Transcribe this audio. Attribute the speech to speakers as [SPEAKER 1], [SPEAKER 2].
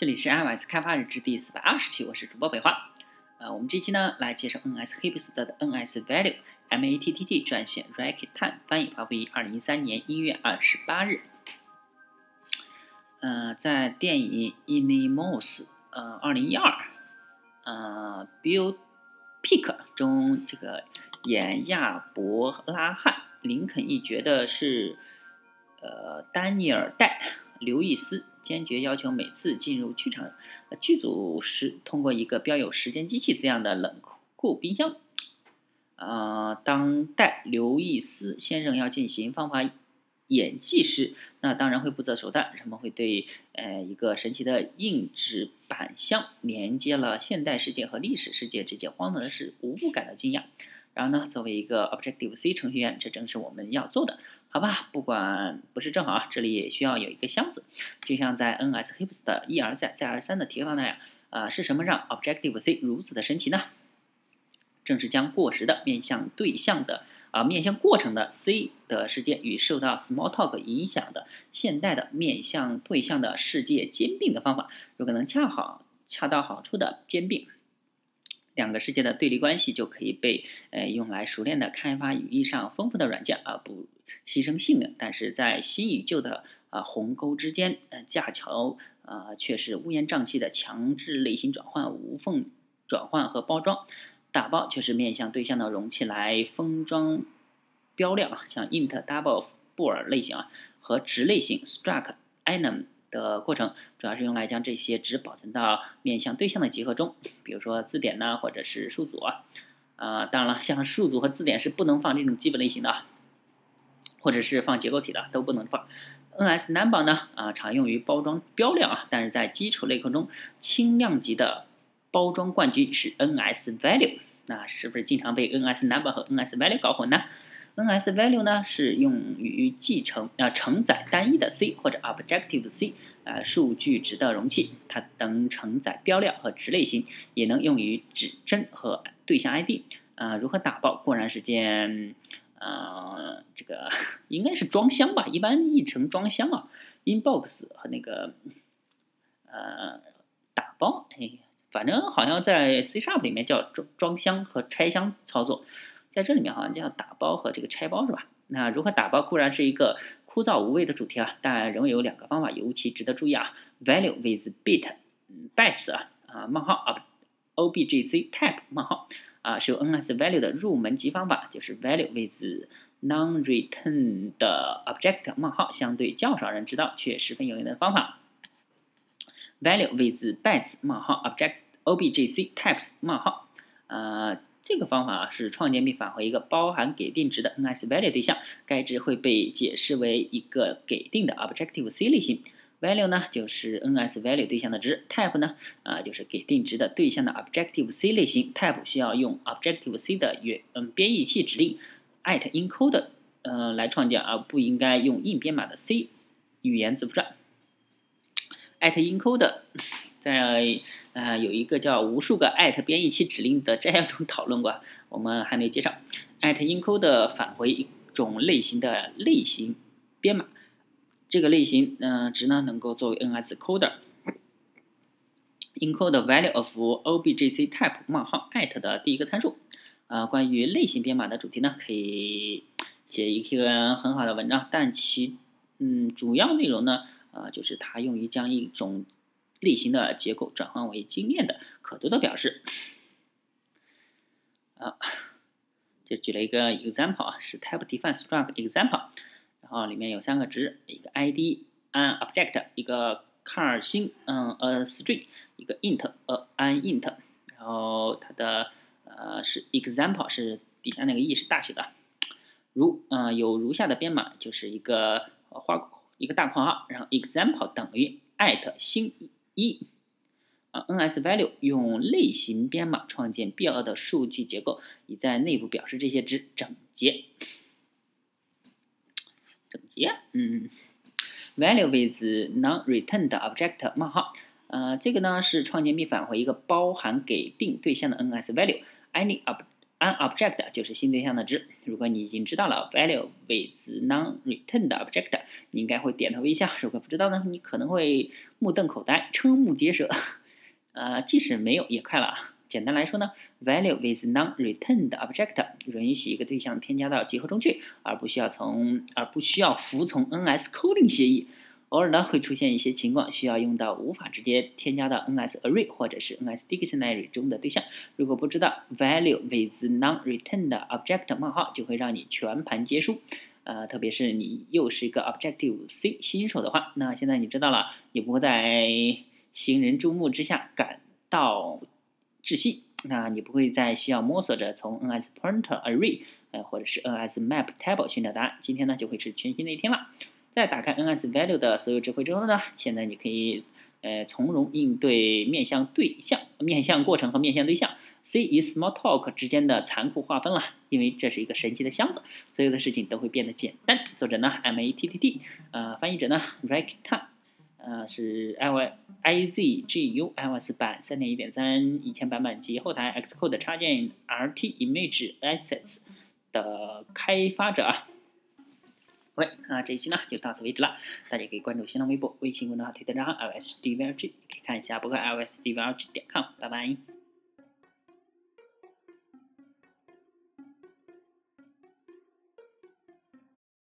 [SPEAKER 1] 这里是 iOS 开发日志第四百二十期，我是主播北华。呃，我们这期呢来介绍 NS Hipster 的 NS Value MATTT 撰写 Racket Time 翻译发布于二零一三年一月二十八日。呃，在电影 Inimos 呃二零一二呃 Bill Pick 中，这个演亚伯拉罕林肯一角的是呃丹尼尔戴刘易斯。坚决要求每次进入剧场剧组时，通过一个标有“时间机器”字样的冷库冰箱。啊，当代刘易斯先生要进行方法演技时，那当然会不择手段。人们会对呃一个神奇的硬纸板箱连接了现代世界和历史世界这件荒唐的事无不感到惊讶。然后呢，作为一个 Objective C 程序员，这正是我们要做的。好吧，不管不是正好啊，这里也需要有一个箱子，就像在 NS Hips 的一而再再而三的提到那样，啊，是什么让 Objective C 如此的神奇呢？正是将过时的面向对象的啊面向过程的 C 的世界与受到 Smalltalk 影响的现代的面向对象的世界兼并的方法，如果能恰好恰到好处的兼并。两个世界的对立关系就可以被呃用来熟练的开发语义上丰富的软件，而不牺牲性能。但是在新与旧的啊鸿沟之间，呃架桥啊却是乌烟瘴气的强制类型转换、无缝转换和包装。打包却是面向对象的容器来封装标量，像 int、double、布尔类型啊和值类型 struct、enum。的过程主要是用来将这些值保存到面向对象的集合中，比如说字典呢，或者是数组啊。啊，当然了，像数组和字典是不能放这种基本类型的，或者是放结构体的都不能放。NS Number 呢，啊，常用于包装标量啊，但是在基础类控中，轻量级的包装冠军是 NS Value。那是不是经常被 NS Number 和 NS Value 搞混呢？NS Value 呢是用于继承啊承载单一的 C 或者 Objective C 啊数据值的容器，它能承载标量和值类型，也能用于指针和对象 ID 啊。如何打包固然是件呃这个应该是装箱吧，一般译成装箱啊，inbox 和那个呃打包，哎，反正好像在 C Sharp 里面叫装装箱和拆箱操作。在这里面好像叫打包和这个拆包是吧？那如何打包固然是一个枯燥无味的主题啊，但仍有两个方法尤其值得注意啊。Value with bit bytes 啊啊冒号啊 objc type 冒号啊是由 NS Value 的入门级方法，就是 Value with non-return 的 object 冒号相对较少人知道却十分有用的方法。Value with bytes 冒号 object objc types 冒号啊。这个方法是创建并返回一个包含给定值的 NS Value 对象，该值会被解释为一个给定的 Objective C 类型。Value 呢就是 NS Value 对象的值，Type 呢啊就是给定值的对象的 Objective C 类型。Type 需要用 Objective C 的原嗯编译器指令 @encode 呃来创建，而不应该用硬编码的 C 语言字符串 @encode。在呃，有一个叫无数个艾特编译器指令的摘要中讨论过，我们还没介绍。艾特 encode 返回一种类型的类型编码，这个类型嗯值呢能够作为 NS coder encode value of objc type 冒号艾特的第一个参数。啊，关于类型编码的主题呢，可以写一篇很好的文章，但其嗯主要内容呢，啊就是它用于将一种类型的结构转换为经验的可读的表示。啊，就举了一个 example 啊，是 type define struct example，然后里面有三个值，一个 id an object，一个 car 星嗯 a string，一个 int a an int，然后它的呃是 example 是底下那个 e 是大写的，如嗯有如下的编码，就是一个花一个大括号，然后 example 等于 at 星。一啊，NS Value 用类型编码创建必要的数据结构，以在内部表示这些值整洁。整洁，嗯，Value with non-returned object 冒号，呃，这个呢是创建并返回一个包含给定对象的 nsvalue Value，any an object 就是新对象的值。如果你已经知道了 value with non-returned object，你应该会点头微笑。如果不知道呢，你可能会目瞪口呆、瞠目结舌。呃，即使没有也快了。简单来说呢，value with non-returned object 允许一个对象添加到集合中去，而不需要从而不需要服从 NS coding 协议。偶尔呢会出现一些情况，需要用到无法直接添加到 NS array 或者是 NS dictionary 中的对象。如果不知道 value with non-returned object 冒号，就会让你全盘皆输。呃，特别是你又是一个 Objective C 新手的话，那现在你知道了，你不会在行人注目之下感到窒息。那你不会再需要摸索着从 NS pointer array 呃或者是 NS map table 寻找答案。今天呢就会是全新的一天了。在打开 NS Value 的所有智慧之后呢，现在你可以呃从容应对面向对象、面向过程和面向对象 C 与 Small Talk 之间的残酷划分了，因为这是一个神奇的箱子，所有的事情都会变得简单。作者呢 M A T T T，呃，翻译者呢 Rick Tan，呃，是 I Y I Z G U iOS 版三点一点三以前版本及后台 Xcode 插件 RT Image Assets 的开发者啊。那这一期呢就到此为止了。大家可以关注新浪微博、微信公众号、推特账号 LSDVLG，可以看一下博客 LSDVLG 点 com。拜拜。